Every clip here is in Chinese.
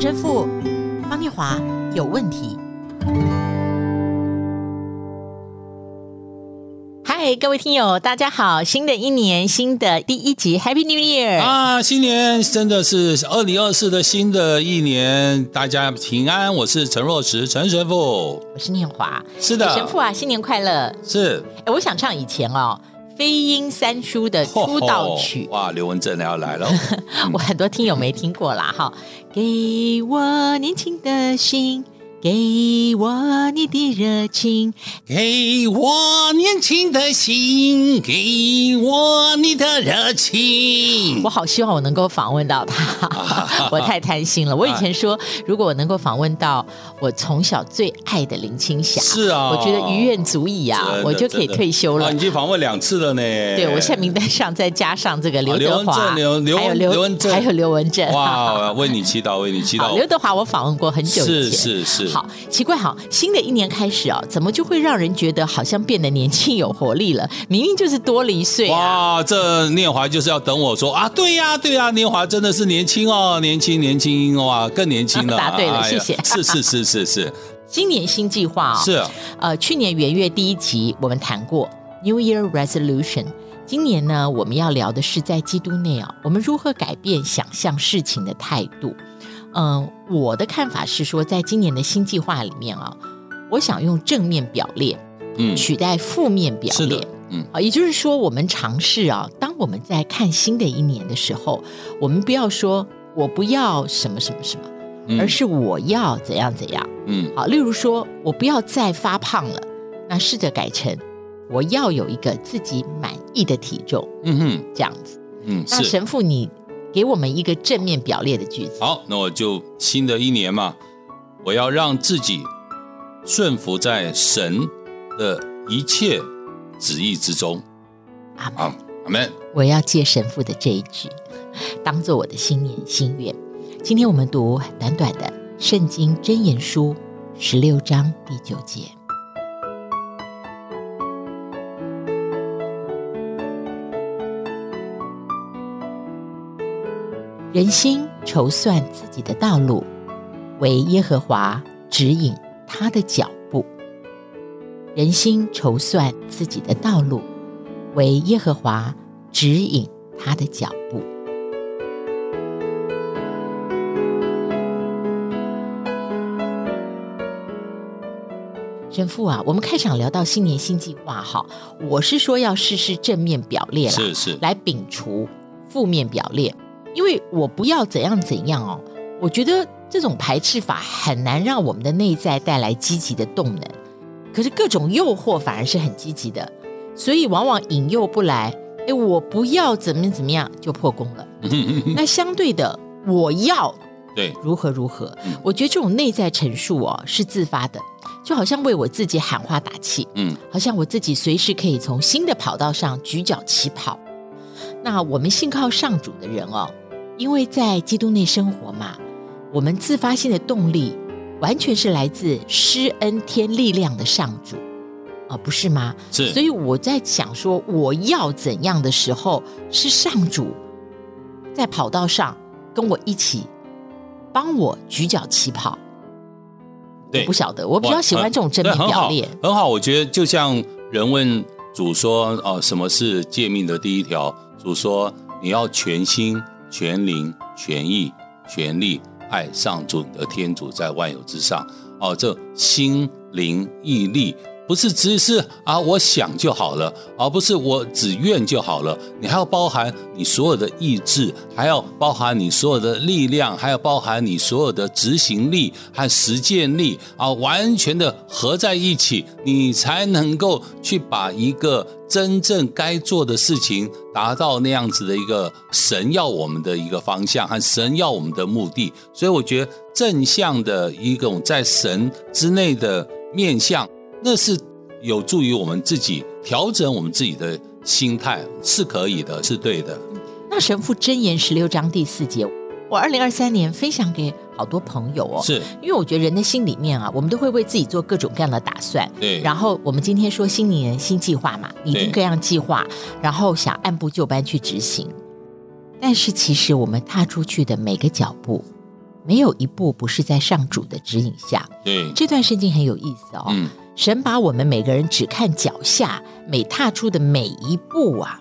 陈神父，方念华有问题。嗨，各位听友，大家好！新的一年，新的第一集，Happy New Year 啊！新年真的是二零二四的新的一年，大家平安。我是陈若石，陈神父，我是念华，是的，神父啊，新年快乐！是，哎，我想唱以前哦。飞鹰三叔的出道曲，哇，刘文正要来了，我很多听友没听过啦，哈，给我年轻的心。给我你的热情，给我年轻的心，给我你的热情。我好希望我能够访问到他，我太贪心了。我以前说，如果我能够访问到我从小最爱的林青霞，是啊，我觉得余愿足矣啊，我就可以退休了。啊、你已经访问两次了呢。对，我现在名单上再加上这个刘德华，刘刘还有刘文正，还有刘文正。哇，为你祈祷，为你祈祷。刘德华我访问过很久以前，是是是。好奇怪，好，新的一年开始啊，怎么就会让人觉得好像变得年轻有活力了？明明就是多了一岁啊！哇，这念华就是要等我说啊，对呀、啊，对呀、啊，念华真的是年轻哦，年轻年轻哇，更年轻了。答对了，谢谢。是是是是是。今年新计划啊、哦，是。呃，去年元月第一集我们谈过 New Year Resolution，今年呢，我们要聊的是在基督内啊，我们如何改变想象事情的态度。嗯，我的看法是说，在今年的新计划里面啊，我想用正面表列，嗯，取代负面表列，嗯，啊，也就是说，我们尝试啊，当我们在看新的一年的时候，我们不要说我不要什么什么什么，嗯，而是我要怎样怎样，嗯，好，例如说我不要再发胖了，那试着改成我要有一个自己满意的体重，嗯哼，这样子，嗯，那神父你。给我们一个正面表列的句子。好，那我就新的一年嘛，我要让自己顺服在神的一切旨意之中。阿门，阿门。我要借神父的这一句，当做我的新年心愿。今天我们读短短的《圣经箴言书》十六章第九节。人心筹算自己的道路，为耶和华指引他的脚步。人心筹算自己的道路，为耶和华指引他的脚步。神父啊，我们开场聊到新年新计划，哈，我是说要试试正面表列啦，是是，来摒除负面表列。因为我不要怎样怎样哦，我觉得这种排斥法很难让我们的内在带来积极的动能。可是各种诱惑反而是很积极的，所以往往引诱不来。哎，我不要怎么怎么样就破功了。那相对的，我要对如何如何，我觉得这种内在陈述哦是自发的，就好像为我自己喊话打气。嗯，好像我自己随时可以从新的跑道上举脚起跑。那我们信靠上主的人哦。因为在基督内生活嘛，我们自发性的动力完全是来自施恩添力量的上主，啊，不是吗？是。所以我在想说，我要怎样的时候，是上主在跑道上跟我一起帮我举脚起跑。对，我不晓得，我比较喜欢这种真面表列。很好，我觉得就像人问主说：“哦，什么是诫命的第一条？”主说：“你要全心。”全灵、全意、全力爱上主的天主，在万有之上。哦，这心灵毅力不是只是啊，我想就好了，而不是我只愿就好了。你还要包含你所有的意志，还要包含你所有的力量，还要包含你所有的执行力和实践力啊，完全的合在一起，你才能够去把一个。真正该做的事情，达到那样子的一个神要我们的一个方向和神要我们的目的，所以我觉得正向的一种在神之内的面向，那是有助于我们自己调整我们自己的心态，是可以的，是对的。那神父箴言十六章第四节，我二零二三年分享给。好多朋友哦，是因为我觉得人的心里面啊，我们都会为自己做各种各样的打算。对，然后我们今天说新年新计划嘛，拟定各样计划，然后想按部就班去执行。但是其实我们踏出去的每个脚步，没有一步不是在上主的指引下。对，这段圣经很有意思哦。嗯，神把我们每个人只看脚下每踏出的每一步啊，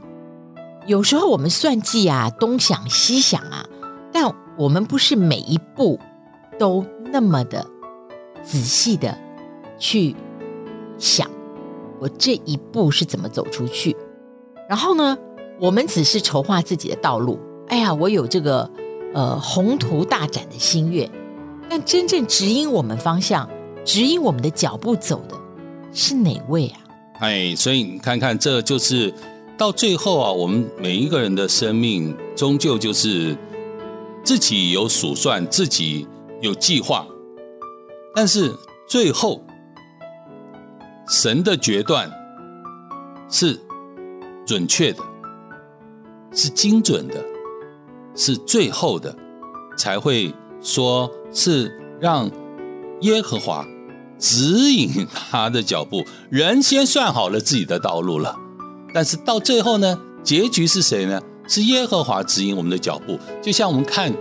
有时候我们算计啊，东想西想啊，但我们不是每一步都那么的仔细的去想，我这一步是怎么走出去。然后呢，我们只是筹划自己的道路。哎呀，我有这个呃宏图大展的心愿，但真正指引我们方向、指引我们的脚步走的是哪位啊？哎，所以你看看，这就是到最后啊，我们每一个人的生命终究就是自己有数算，自己有计划，但是最后神的决断是准确的，是精准的。是最后的，才会说是让耶和华指引他的脚步。人先算好了自己的道路了，但是到最后呢，结局是谁呢？是耶和华指引我们的脚步。就像我们看。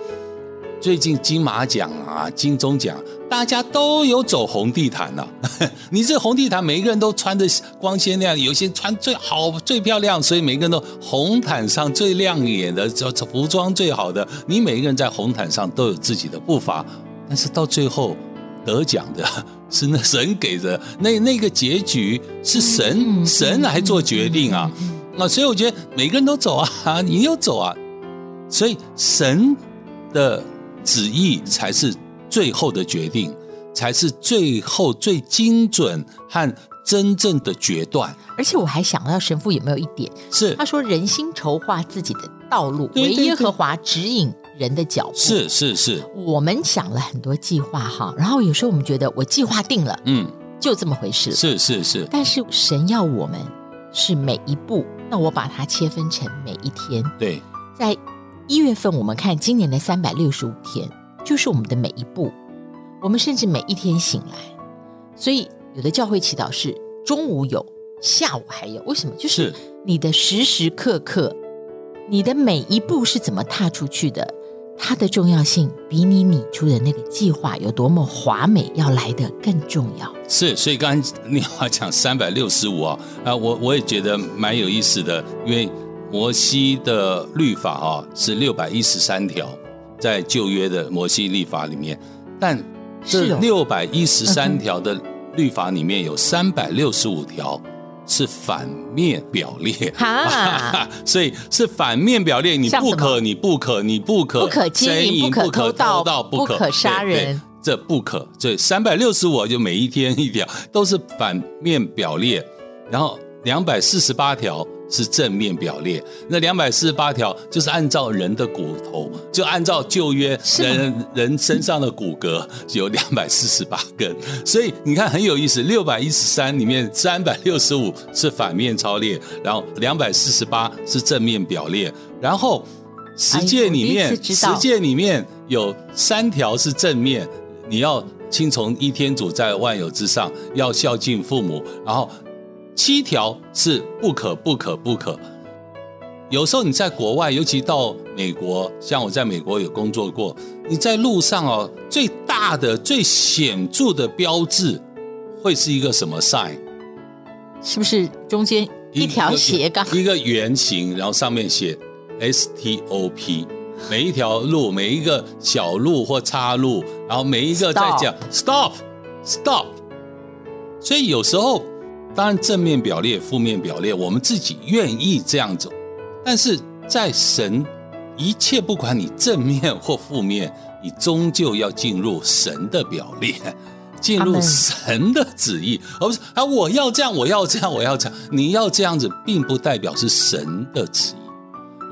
最近金马奖啊，金钟奖，大家都有走红地毯了、你这红地毯，每一个人都穿的光鲜亮丽，有些穿最好、最漂亮，所以每个人都红毯上最亮眼的，这服装最好的。你每一个人在红毯上都有自己的步伐，但是到最后得奖的是那神给的，那那个结局是神神来做决定啊。那所以我觉得每个人都走啊，你又走啊，所以神的。旨意才是最后的决定，才是最后最精准和真正的决断。而且我还想到神父有没有一点是他说：“人心筹划自己的道路，唯耶和华指引人的脚步。”是是是，我们想了很多计划哈，然后有时候我们觉得我计划定了，嗯，就这么回事了。是是是，但是神要我们是每一步，那我把它切分成每一天。对，在。一月份，我们看今年的三百六十五天，就是我们的每一步，我们甚至每一天醒来。所以，有的教会祈祷是中午有，下午还有。为什么？就是你的时时刻刻，你的每一步是怎么踏出去的，它的重要性比你拟出的那个计划有多么华美要来的更重要。是，所以刚才你要讲三百六十五啊，啊，我我也觉得蛮有意思的，因为。摩西的律法啊是六百一十三条，在旧约的摩西律法里面，但这六百一十三条的律法里面有三百六十五条是反面表列，哈，所以是反面表列，你不可，你不可，你不可，不可奸淫，不可偷盗，不可杀人，这不可。所以三百六十五就每一天一条都是反面表列，然后两百四十八条。是正面表列，那两百四十八条就是按照人的骨头，就按照旧约人人身上的骨骼有两百四十八根，所以你看很有意思。六百一十三里面三百六十五是反面超列，然后两百四十八是正面表列，然后十诫里面十诫里面有三条是正面，你要听从一天主在万有之上，要孝敬父母，然后。七条是不可不可不可。有时候你在国外，尤其到美国，像我在美国有工作过，你在路上哦，最大的、最显著的标志会是一个什么 sign？是不是中间一条斜杠？一个圆形，然后上面写 STOP。每一条路，每一个小路或岔路，然后每一个在讲 stop stop。所以有时候。当然，正面表列、负面表列，我们自己愿意这样走。但是在神，一切不管你正面或负面，你终究要进入神的表列，进入神的旨意，而不是啊，我要这样，我要这样，我要这样。你要这样子，并不代表是神的旨意。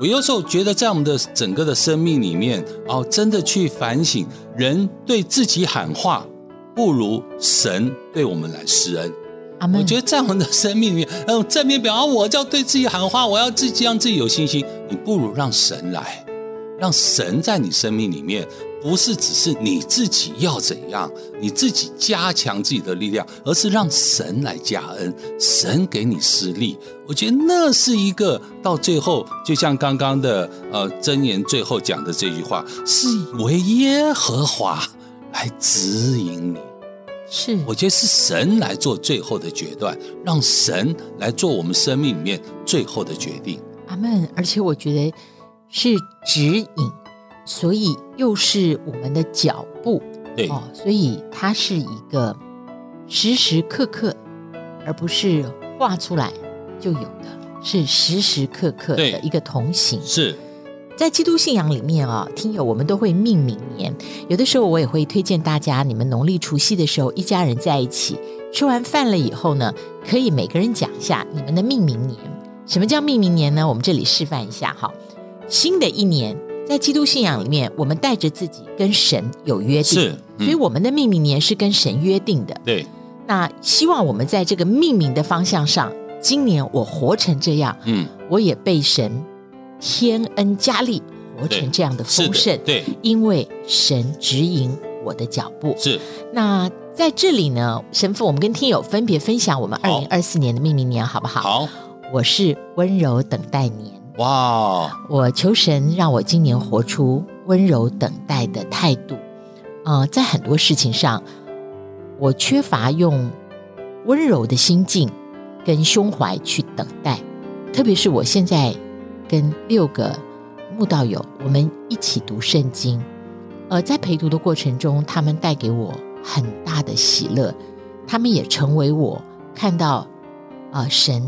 我有时候觉得，在我们的整个的生命里面，哦，真的去反省，人对自己喊话，不如神对我们来施恩。我觉得在我们的生命里面，嗯正面表达，我就要对自己喊话，我要自己让自己有信心。你不如让神来，让神在你生命里面不是只是你自己要怎样，你自己加强自己的力量，而是让神来加恩，神给你施力。我觉得那是一个到最后，就像刚刚的呃箴言最后讲的这句话，是为耶和华来指引你。是，我觉得是神来做最后的决断，让神来做我们生命里面最后的决定。阿门。而且我觉得是指引。所以又是我们的脚步，对哦，所以它是一个时时刻刻，而不是画出来就有的，是时时刻刻的一个同行。是在基督信仰里面啊、哦，听友我们都会命名年，有的时候我也会推荐大家，你们农历除夕的时候，一家人在一起吃完饭了以后呢，可以每个人讲一下你们的命名年。什么叫命名年呢？我们这里示范一下哈，新的一年。在基督信仰里面，我们带着自己跟神有约定，是，嗯、所以我们的命名年是跟神约定的。对，那希望我们在这个命名的方向上，今年我活成这样，嗯，我也被神天恩加力，活成这样的丰盛，对，因为神指引我的脚步。是，那在这里呢，神父，我们跟听友分别分享我们二零二四年的命名年，好不好？好，我是温柔等待年。哇！我求神让我今年活出温柔等待的态度。啊、呃，在很多事情上，我缺乏用温柔的心境跟胸怀去等待。特别是我现在跟六个慕道友，我们一起读圣经，呃，在陪读的过程中，他们带给我很大的喜乐，他们也成为我看到啊、呃、神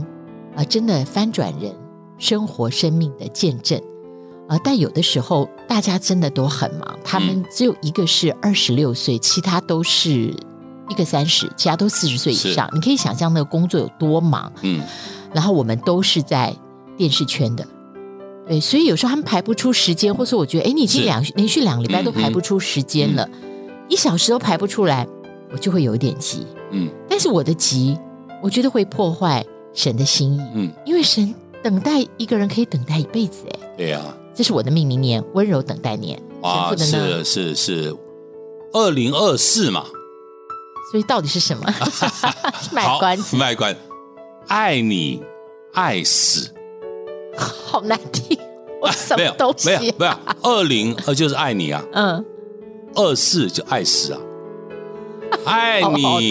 啊、呃、真的翻转人。生活生命的见证，呃，但有的时候大家真的都很忙，他们只有一个是二十六岁，其他都是一个三十，其他都四十岁以上。你可以想象那个工作有多忙，嗯。然后我们都是在电视圈的，对，所以有时候他们排不出时间，或者说我觉得，哎，你已经两连续两个礼拜都排不出时间了，嗯嗯，一小时都排不出来，我就会有一点急，嗯。但是我的急，我觉得会破坏神的心意，嗯，因为神。等待一个人可以等待一辈子，哎，对呀，这是我的命名年，温柔等待年。哇，是是是，二零二四嘛，所以到底是什么？卖关子，卖关，爱你爱死，好难听，我什么东西？没有没有，二零二就是爱你啊，嗯，二四就爱死啊，爱你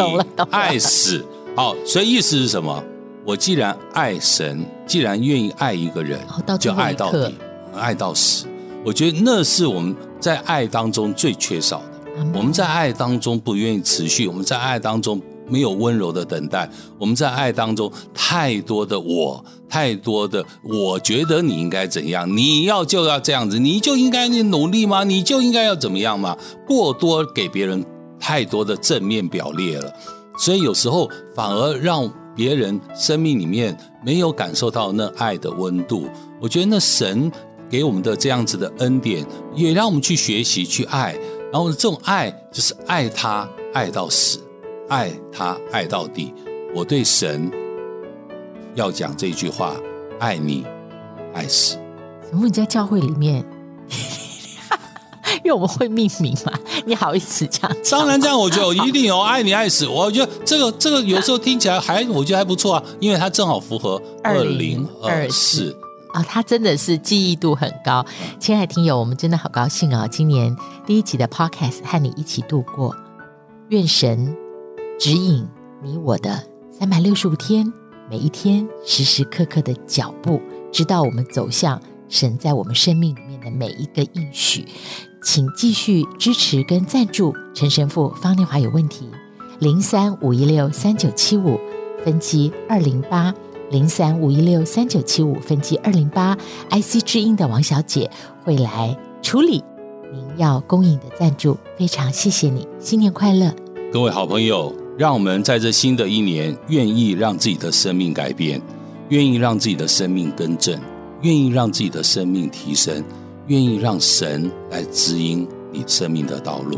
爱死，好，所以意思是什么？我既然爱神，既然愿意爱一个人，就爱到底，爱到死。我觉得那是我们在爱当中最缺少的。我们在爱当中不愿意持续，我们在爱当中没有温柔的等待，我们在爱当中太多的我，太多的我觉得你应该怎样，你要就要这样子，你就应该努力吗？你就应该要怎么样吗？过多给别人太多的正面表列了，所以有时候反而让。别人生命里面没有感受到那爱的温度，我觉得那神给我们的这样子的恩典，也让我们去学习去爱。然后这种爱就是爱他爱到死，爱他爱到底。我对神要讲这句话：爱你爱死。怎么你在教会里面？因为我们会命名嘛，你好意思这样？当然这样，我觉得我一定有爱你爱死。我觉得这个这个有时候听起来还我觉得还不错啊，因为它正好符合二零二四啊，他真的是记忆度很高。亲爱的听友，我们真的好高兴啊！今年第一集的 Podcast 和你一起度过，愿神指引你我的三百六十五天，每一天时时刻刻的脚步，直到我们走向神在我们生命里面的每一个应许。请继续支持跟赞助陈神父。方丽华有问题，零三五一六三九七五分机二零八零三五一六三九七五分机二零八，IC 之音的王小姐会来处理您要供应的赞助。非常谢谢你，新年快乐！各位好朋友，让我们在这新的一年，愿意让自己的生命改变，愿意让自己的生命更正，愿意让自己的生命提升。愿意让神来指引你生命的道路。